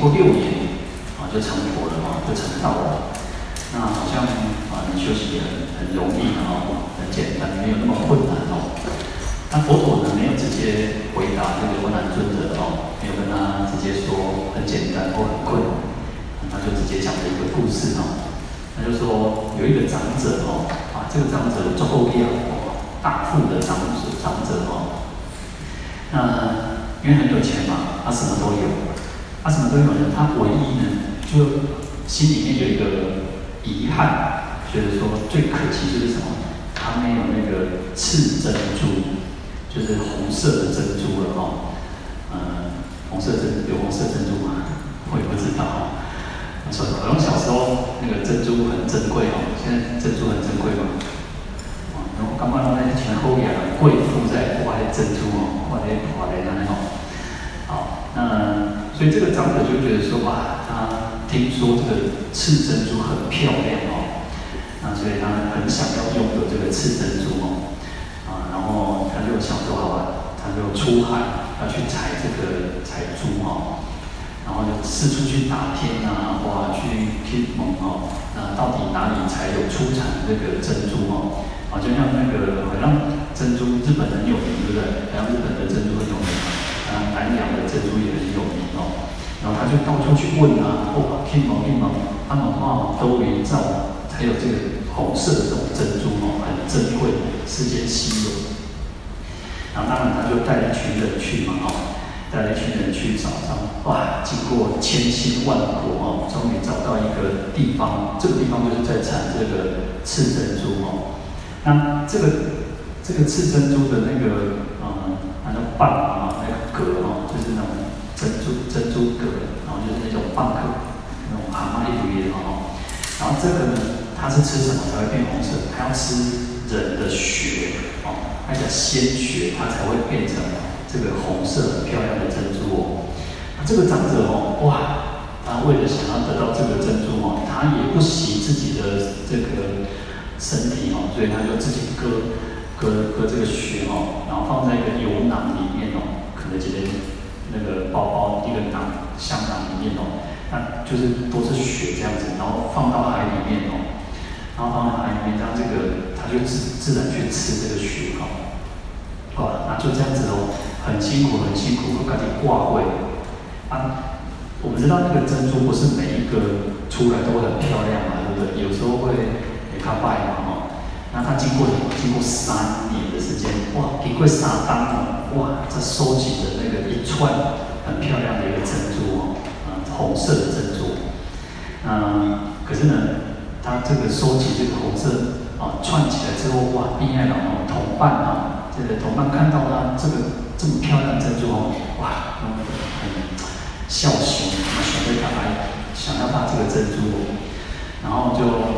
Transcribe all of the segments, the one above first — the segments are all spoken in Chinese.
过六年，啊，就成佛了嘛，就成道了。那好像啊，你修行也很很容易哦，很简单，没有那么困难哦。那佛陀呢，没有直接回答这个阿难尊者哦，没有跟他直接说很简单或很困难，他就直接讲了一个故事哦。他就说有一个长者哦，啊，这个长者做后业哦，大富的长者长者哦。那因为很有钱嘛，他什么都有，他什么都有呢，他唯一呢，就心里面有一个。遗憾，觉得说最可惜就是什么？他没有那个赤珍珠，就是红色的珍珠了哦。嗯，红色珍有红色珍珠吗？我也不知道。说好像小时候那个珍珠很珍贵哦，现在珍珠很珍贵吗？然后刚刚那些前后眼贵妇在挖的珍珠哦，挖的挖的那种。好，那所以这个长者就觉得说哇，他。听说这个赤珍珠很漂亮哦，那所以他很想要拥有这个赤珍珠哦，啊，然后他就想说好吧，他就出海要去采这个采珠哦，然后就四处去打听啊，哇，去去蒙哦，那到底哪里才有出产这个珍珠哦？啊，就像那个好像珍珠日本很有名，对不对？好像日本的珍珠很有名，南洋的珍珠也很有名哦。然后他就到处去问啊，哦，天毛地毛，他们画都云照，才有这个红色的这种珍珠哦，很珍贵，世间稀有。然后当然他就带了一群人去嘛，哦，带了一群人去找，然后哇，经过千辛万苦哦，终于找到一个地方，这个地方就是在产这个赤珍珠哦。那这个这个赤珍珠的那个嗯，那个蚌啊，那个蛤哦，就是那种。珍珠珍珠蛤，然后就是那种蚌壳，那种蛤蟆一堆的哦。然后这个呢，它是吃什么才会变红色？它要吃人的血哦，它叫鲜血，它才会变成这个红色很漂亮的珍珠哦。那这个长者哦，哇，他为了想要得到这个珍珠哦，他也不惜自己的这个身体哦，所以他就自己割割割这个血哦，然后放在一个油囊里面哦，可能今天。那个包包一个囊香囊里面哦，那就是都是血这样子，然后放到海里面哦，然后放到海里面，让这个它就自自然去吃这个血哦，哇，那就这样子哦，很辛苦很辛苦，赶紧挂会啊。我们知道那个珍珠不是每一个出来都会很漂亮嘛，对不对？有时候会给它败嘛，哦。那他经过什么？经过三年的时间，哇，经过三当哦，哇，这收集的那个一串很漂亮的一个珍珠哦，啊，红色的珍珠，嗯，可是呢，他这个收集这个红色啊串起来之后，哇，厉害了哦，同伴啊，这个同伴看到他这个这么漂亮珍珠哦，哇，很孝顺，想要他来，想要他这个珍珠哦，然后就。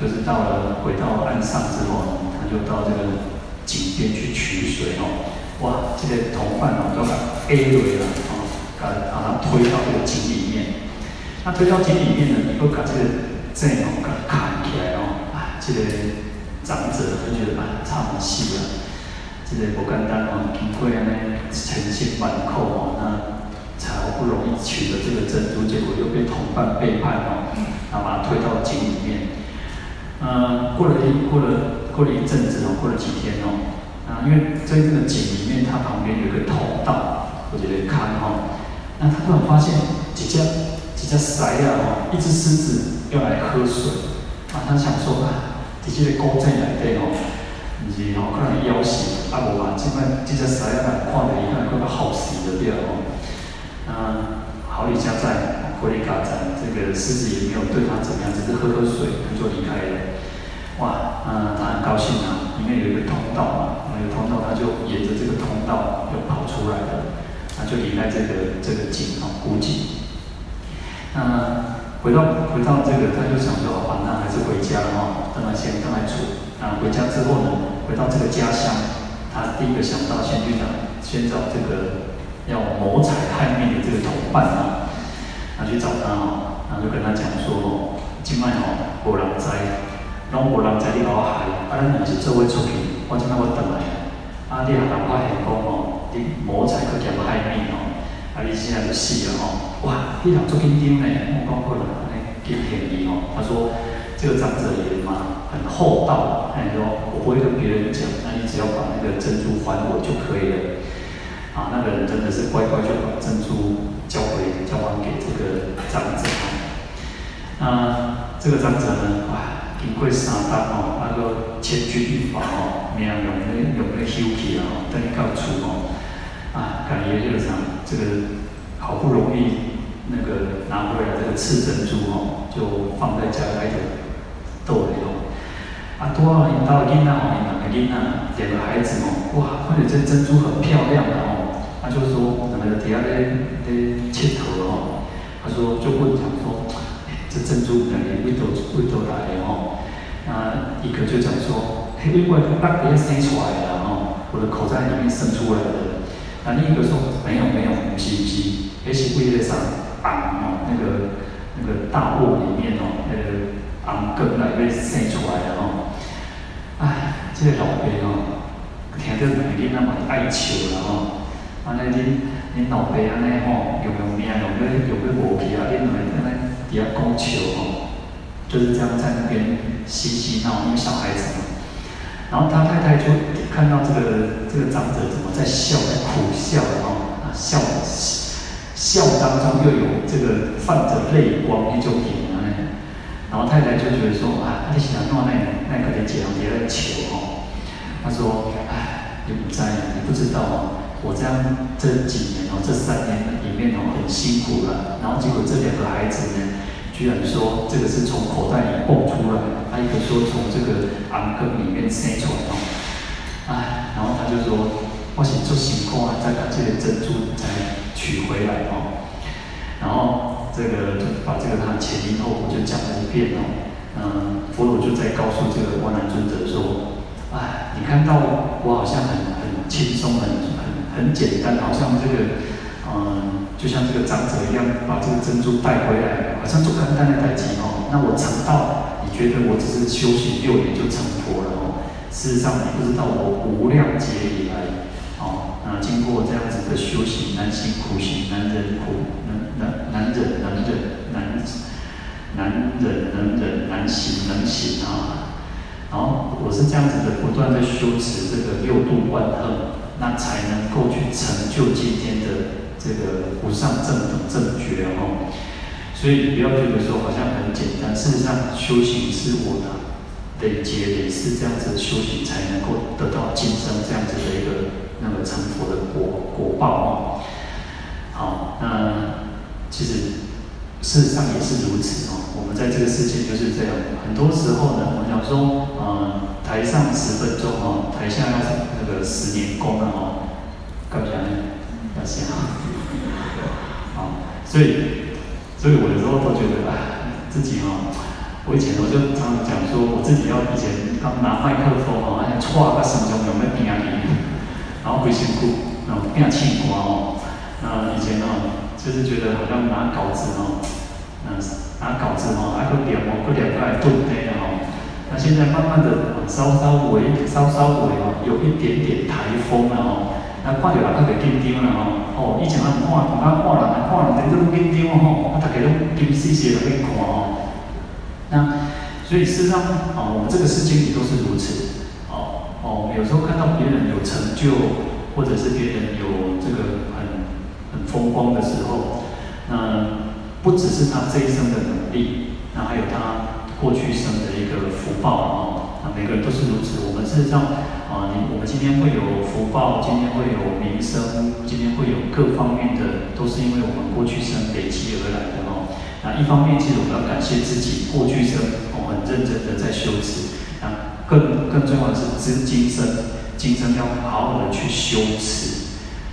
就是到了回到岸上之后，他就到这个井边去取水哦。哇，这个同伴哦都把 A 雷了哦，把把他推到这个井里面。那推到井里面呢，又把这个这哦给砍起来哦。啊，这个长者就觉得啊，差不细了。这个不简单哦，经过安尼千辛万苦哦，那才好不容易取得这个珍珠，结果又被同伴背叛哦，然后把他推到井里面。呃，过了一过了过了一阵子哦，过了几天哦，啊，因为在这个井里面，它旁边有个通道，或者有个坑哦，那他突然发现几只几只狮啊哦，一只狮子要来喝水，啊，他想说啊，这些古井内底哦，是哦，可能要死，啊无嘛，这摆这只狮啊来看到伊，可能会好死的掉哦，啊，好李家在。回力嘎赞，这个狮子也没有对他怎么样，只是喝喝水，他就离开了。哇，嗯，他很高兴啊，里面有一个通道嘛，有个通道，他就沿着这个通道又跑出来了，他就离开这个这个井啊，古井。那回到回到这个，他就想说，好吧，那还是回家哈，当然先跟他处。那回家之后呢，回到这个家乡，他第一个想到先去找，先找这个要谋财害命的这个同伴啊。他去找他哦，然后就跟他讲说哦，今晚哦，无人知，拢无人知你给我害，啊，咱两个是做伙出去，我今仔我倒来，啊，你还发现讲哦，你谋财去兼害命哦，啊，你现在就死了哦，哇，你人做紧张呢，我讲过了，安尼几便宜哦。他说这个长者也嘛很厚道，他说我不会跟别人讲，那你只要把那个珍珠还我就可以了。啊，那个人真的是乖乖就把珍珠交回交还给这个长者。啊，这个长者呢，哇。经过三单哦，那个千钧一发哦，命用咧用咧休息哦，等于到厝哦，啊，感觉就是讲这个好不容易那个拿回来这个赤珍珠哦，就放在家里头逗留哦。啊，多少，引到囡仔哦，两个囡仔，两个孩子哦，哇，发现这珍珠很漂亮哦，他就说，个底下咧咧切头哦，他说就问讲说。这珍珠两年未都未都来的哦，那一个就讲说，嘿，因为它当年生出来的哦，我的口袋里面生出来的。那另一个说，没有没有，不是不是，那是为了上？昂哦，那个那个大锅里面哦，那个昂根来被生出来的哦。哎，这个老爸哦，听到两个那么哀求了哦，啊，那恁恁老爸安尼吼，用用命用个用个武器啊，恁两个安尼。底下供求哦，就是这样在那边嬉戏闹，因为小孩子嘛。然后他太太就看到这个这个长者怎么在笑，在苦笑哦，啊笑笑当中又有这个泛着泪光那种眼啊。然后太太就觉得说啊，你想弄那那个的姐姐在求哦。他说哎，你不在，你不知道哦。我这样这几年哦，这三年里面哦，很辛苦了。然后结果这两个孩子呢，居然说这个是从口袋里蹦出来，他一个说从这个安根里面生出来哦。哎，然后他就说，我想做情况啊，再把这个珍珠再取回来哦。然后这个就把这个他前因后果就讲了一遍哦。嗯，佛陀就在告诉这个阿难尊者说，哎，你看到我好像很很轻松很。很简单，好像这个，嗯，就像这个长者一样，把这个珍珠带回来，好像做简单的代志哦。那我成道，你觉得我只是修行六年就成佛了哦？事实上，你不知道我无量劫以来，哦，那经过这样子的修行，难行苦行，难忍苦，难难难忍难忍，难难忍能忍，难行能行啊。然后我是这样子的，不断的修持这个六度万行。那才能够去成就今天的这个无上正等正觉哦。所以你不要觉得说好像很简单，事实上修行是我的累劫累世这样子修行才能够得到今生这样子的一个那个成佛的果果报哦。好，那其实事实上也是如此哦。我们在这个世界就是这样，很多时候呢，我们讲说，嗯，台上十分钟哦，台下要是。这个十年功，哦，干不干呢？要想啊，所以，所以我有时候都觉得，哎，自己哦，我以前我就常常讲说，我自己要以前刚拿麦克风哦，哎，歘个心中有没有变压力？然后会辛苦，然后变气瓜哦。那以前哦，就是觉得好像拿稿子哦，嗯，拿稿子哦，还个点哦，不点过来对不对哦？那现在慢慢的稍稍微稍稍微哦，有一点点台风了哦。那看到人特别紧张了哦。哦，以前啊，看人家看人，看人在这紧张哦，啊，大家都紧兮兮的在看哦。那所以事实上啊，我们这个世界里都是如此。哦哦，有时候看到别人有成就，或者是别人有这个风光的时候，那不只是他这一生的努力，那还有他。过去生的一个福报啊，那每个人都是如此。我们事实上啊，你我们今天会有福报，今天会有名声，今天会有各方面的，都是因为我们过去生累积而来的哦。那一方面，其实我们要感谢自己过去生哦，很认真的在修持。那更更重要的是，今今生今生要好好的去修持。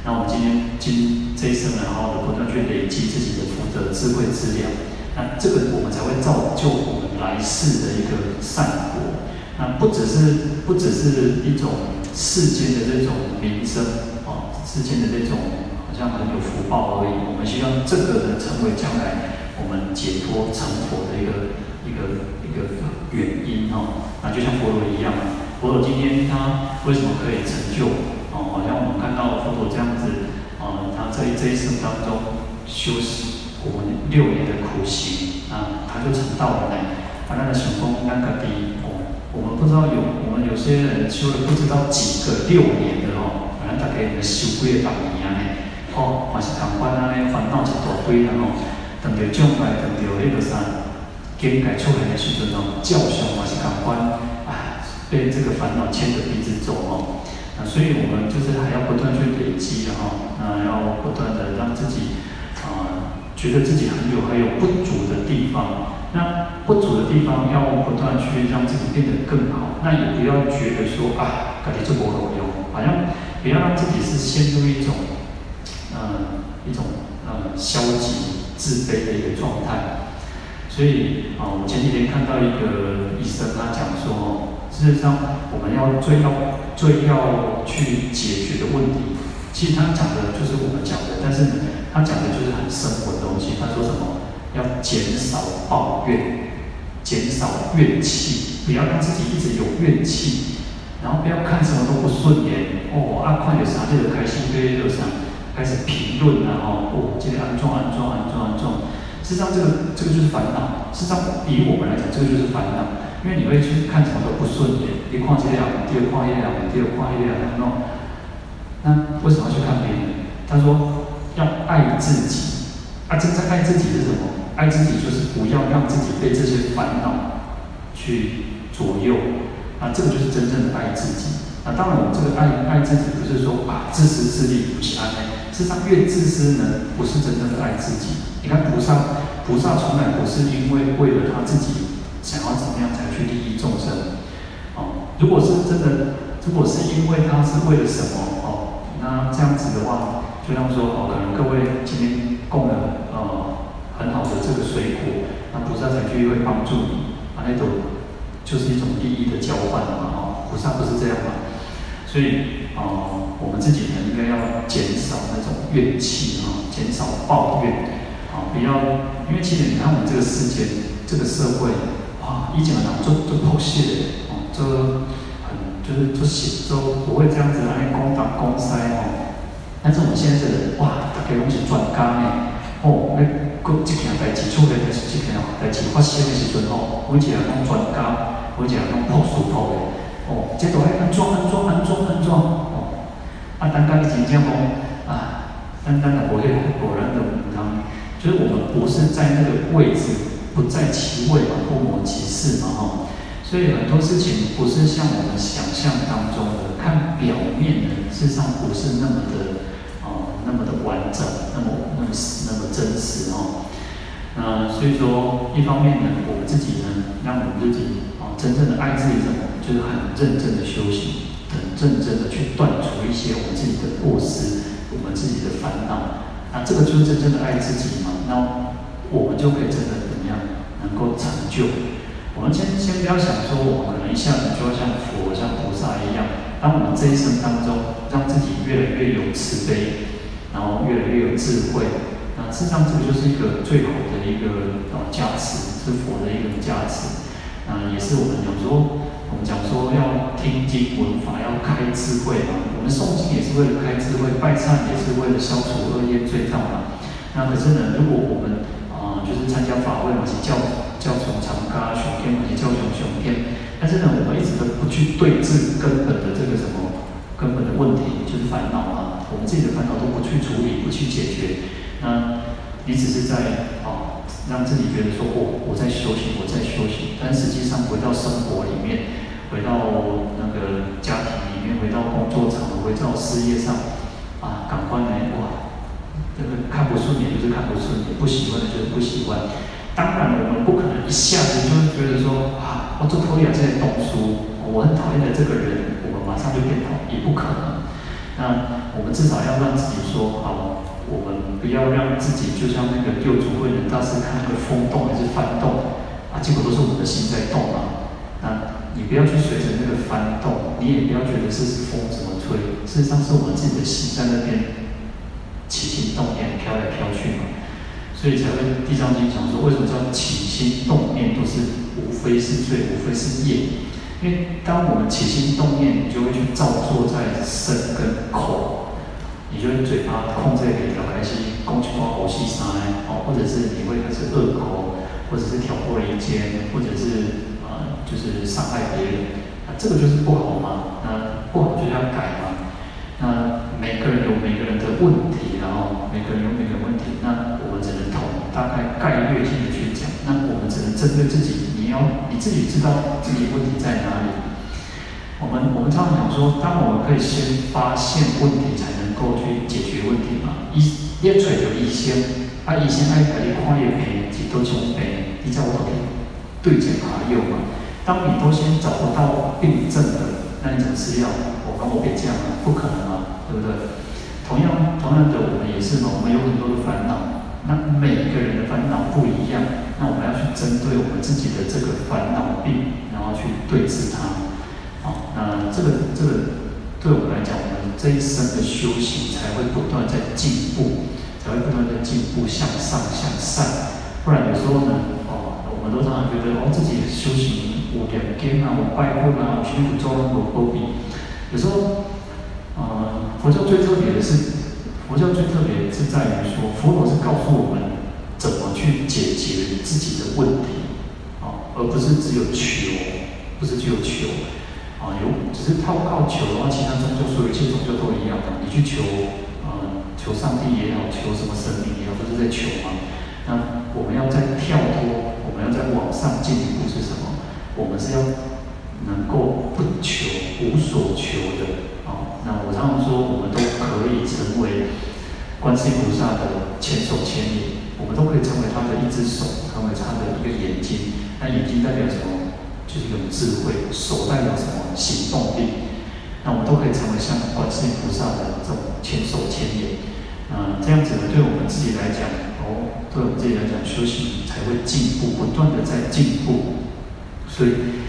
那我们今天今这一生，然后的不断去累积自己的福德、智慧、资粮。那这个我们才会造就我们来世的一个善果。那不只是不只是一种世间的这种名声哦，世间的这种好像很有福报而已。我们希望这个呢，成为将来我们解脱成佛的一个一个一个原因哦。那就像佛陀一样，佛陀今天他为什么可以成就？好像我们看到佛陀这样子，哦，他在这一生当中修习我们六年的苦行，啊，他就成道了呢。啊，那个成功那个第哦，我们不知道有我们有些人修了不知道几个六年的哦，反正大概修几个百年呢，哦，还是同款啊，烦恼一大堆然后，等到将来等到那个啥。境界出来的时阵哦，教训还是感官啊，被这个烦恼牵着鼻子走哦，啊，所以我们就是还要不断去累积，然后啊，要不断的让自己啊，觉得自己很有还有不足的地方，那不足的地方要不断去让自己变得更好，那也不要觉得说啊，感觉这么容易，好像不要让自己是陷入一种嗯一种嗯消极自卑的一个状态。所以啊，我前几天看到一个医生，他讲说，事实上我们要最要最要去解决的问题，其实他讲的就是我们讲的，但是他讲的就是很生活的东西。他说什么？要减少抱怨，减少怨气，不要让自己一直有怨气，然后不要看什么都不顺眼。哦，啊，看有啥就开心，对就啥开始评论，然后哦，今天安装安装安装安装。实际上，这个这个就是烦恼。实际上，以我们来讲，这个就是烦恼。因为你会去看什么都不顺眼，一看这样，第二看一样，第二看一样，那那为什么要去看别人？他说要爱自己。啊，真正爱自己是什么？爱自己就是不要让自己被这些烦恼去左右。啊，这个就是真正的爱自己。啊，当然，我们这个爱爱自己，不是说啊自私自利不起爱。实际上，越自私呢，不是真正的爱自己。你看菩萨，菩萨从来不是因为为了他自己想要怎么样才，如果是真的，如果是因为他是为了什么，哦，那这样子的话，就像说，哦，可能各位今天供了呃很好的这个水果，那菩萨才去会帮助你，啊，那种就是一种利益的交换嘛，哦，菩萨不是这样嘛，所以，哦，我们自己呢应该要减少那种怨气啊，减少抱怨。啊，不要，因为其实你看我们这个世界，这个社会，啊，以前人做做剖析的，哦，做很就是做写都不会这样子来攻打攻塞哦。但是我们现在这个人，哇，大家拢是专家呢，哦，那个这件代志出来的是这件代志发生的时阵哦，每一个拢专家，每一个拢破书破的，哦，这都爱安装安装安装安装，哦，啊，单单的真正讲，啊，单单的不会果然的唔通。所以我们不是在那个位置，不在其位嘛，不谋其事嘛，哈。所以很多事情不是像我们想象当中的，看表面的，事实上不是那么的，哦，那么的完整，那么那么那么真实哦。那所以说，一方面呢，我们自己呢，让我们自己啊，真正的爱自己，什么，就是很认真的修行，很认真的去断除一些我们自己的过失，我们自己的烦恼。那这个就是真正的爱自己嘛？那我们就可以真的怎么样能够成就？我们先先不要想说，我们可能一下子就要像佛、像菩萨一样。当我们这一生当中，让自己越来越有慈悲，然后越来越有智慧，那事实上这个就是一个最好的一个呃加持，是佛的一个加持。那也是我们有时候我们讲说要听经闻法，要开智慧嘛。我们诵经也是为了开智慧，拜忏也是为了消除恶业罪障嘛。那可是呢，如果我们啊、就是参加法会嘛，是教教从长咖雄天嘛，是教雄雄天。但是呢，我们一直都不去对治根本的这个什么根本的问题，就是烦恼啊。我们自己的烦恼都不去处理，不去解决，那你只是在啊、让自己觉得说，我我在修行，我在修行。但实际上回到生活里面，回到那个家庭里面。回到工作场，回到事业上，啊，赶快来哇！这个看不顺眼就是看不顺眼，不喜欢的就是不喜欢。当然，我们不可能一下子就会觉得说，啊，我做头两在动书，我很讨厌的这个人，我们马上就变好，也不可能。那我们至少要让自己说，好，我们不要让自己就像那个六祖慧能大师看那个风动还是幡动，啊，结果都是我们的心在动啊，那。你不要去随着那个幡动，你也不要觉得这是风怎么吹，事实上是我们自己的心在那边起心动念，飘来飘去嘛。所以才会《地藏经》讲说，为什么叫起心动念都是无非是罪，无非是业？因为当我们起心动念，你就会去造作在身跟口，你就会嘴巴控制比较开心，攻击光口气上来哦，或者是你会开始恶口，或者是挑拨离间，或者是呃就是伤害别人，那这个就是不好嘛，那不好就要改嘛。那每个人有每个人的问题，然后每个人有每个人针对自己，你要你自己知道自己问题在哪里。我们我们常常讲说，当我们可以先发现问题，才能够去解决问题嘛。医要找到医生，啊医生爱给你看一病，几多种病，你在我头边对症下药嘛。当你都先找不到病症的，那你怎么吃药？我跟我别这样啊，不可能啊。对不对？同样，同样的，我们也是嘛。我们有很多的烦恼，那每一个人的烦恼不一样，那我们要针对我们自己的这个烦恼病，然后去对治它。好，那这个这个对我们来讲，我们这一生的修行才会不断在进步，才会不断在进步向上向善。不然有时候呢，哦，我们都常常觉得哦，自己修行五点经啊，我拜佛啊，我学佛做了多多比，有时候。呃，佛教最特别的是，佛教最特别是在于说，佛陀是告诉我们怎么去解决你自己的问题，啊，而不是只有求，不是只有求，啊，有只是靠靠求的话，其他宗教所有一切宗教都一样的，你去求，呃，求上帝也好，求什么神明也好，都是在求嘛。那我们要再跳脱，我们要再往上进一步是什么？我们是要能够不求，无所求的啊。那我常常说，我们都可以成为观世音菩萨的千手千眼，我们都可以成为他的一只手，成为他的一个眼睛。那眼睛代表什么？就是一种智慧。手代表什么？行动力。那我们都可以成为像观世音菩萨的这种千手千眼。嗯，这样子呢，对我们自己来讲，哦，对我们自己来讲，修行才会进步，不断的在进步。所以，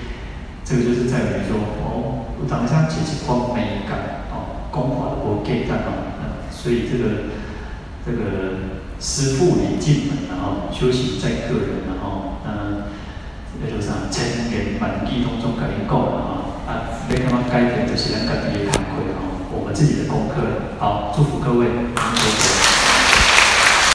这个就是在于说，哦，我当下解释光美感。功法不给他啊，所以这个这个师父领进门，然后修行在个人，然后嗯，那就是啥，千言万语当中跟你讲了啊，啊，没什么改变，就是咱家己的功课啊，我们自己的功课。好，祝福各位。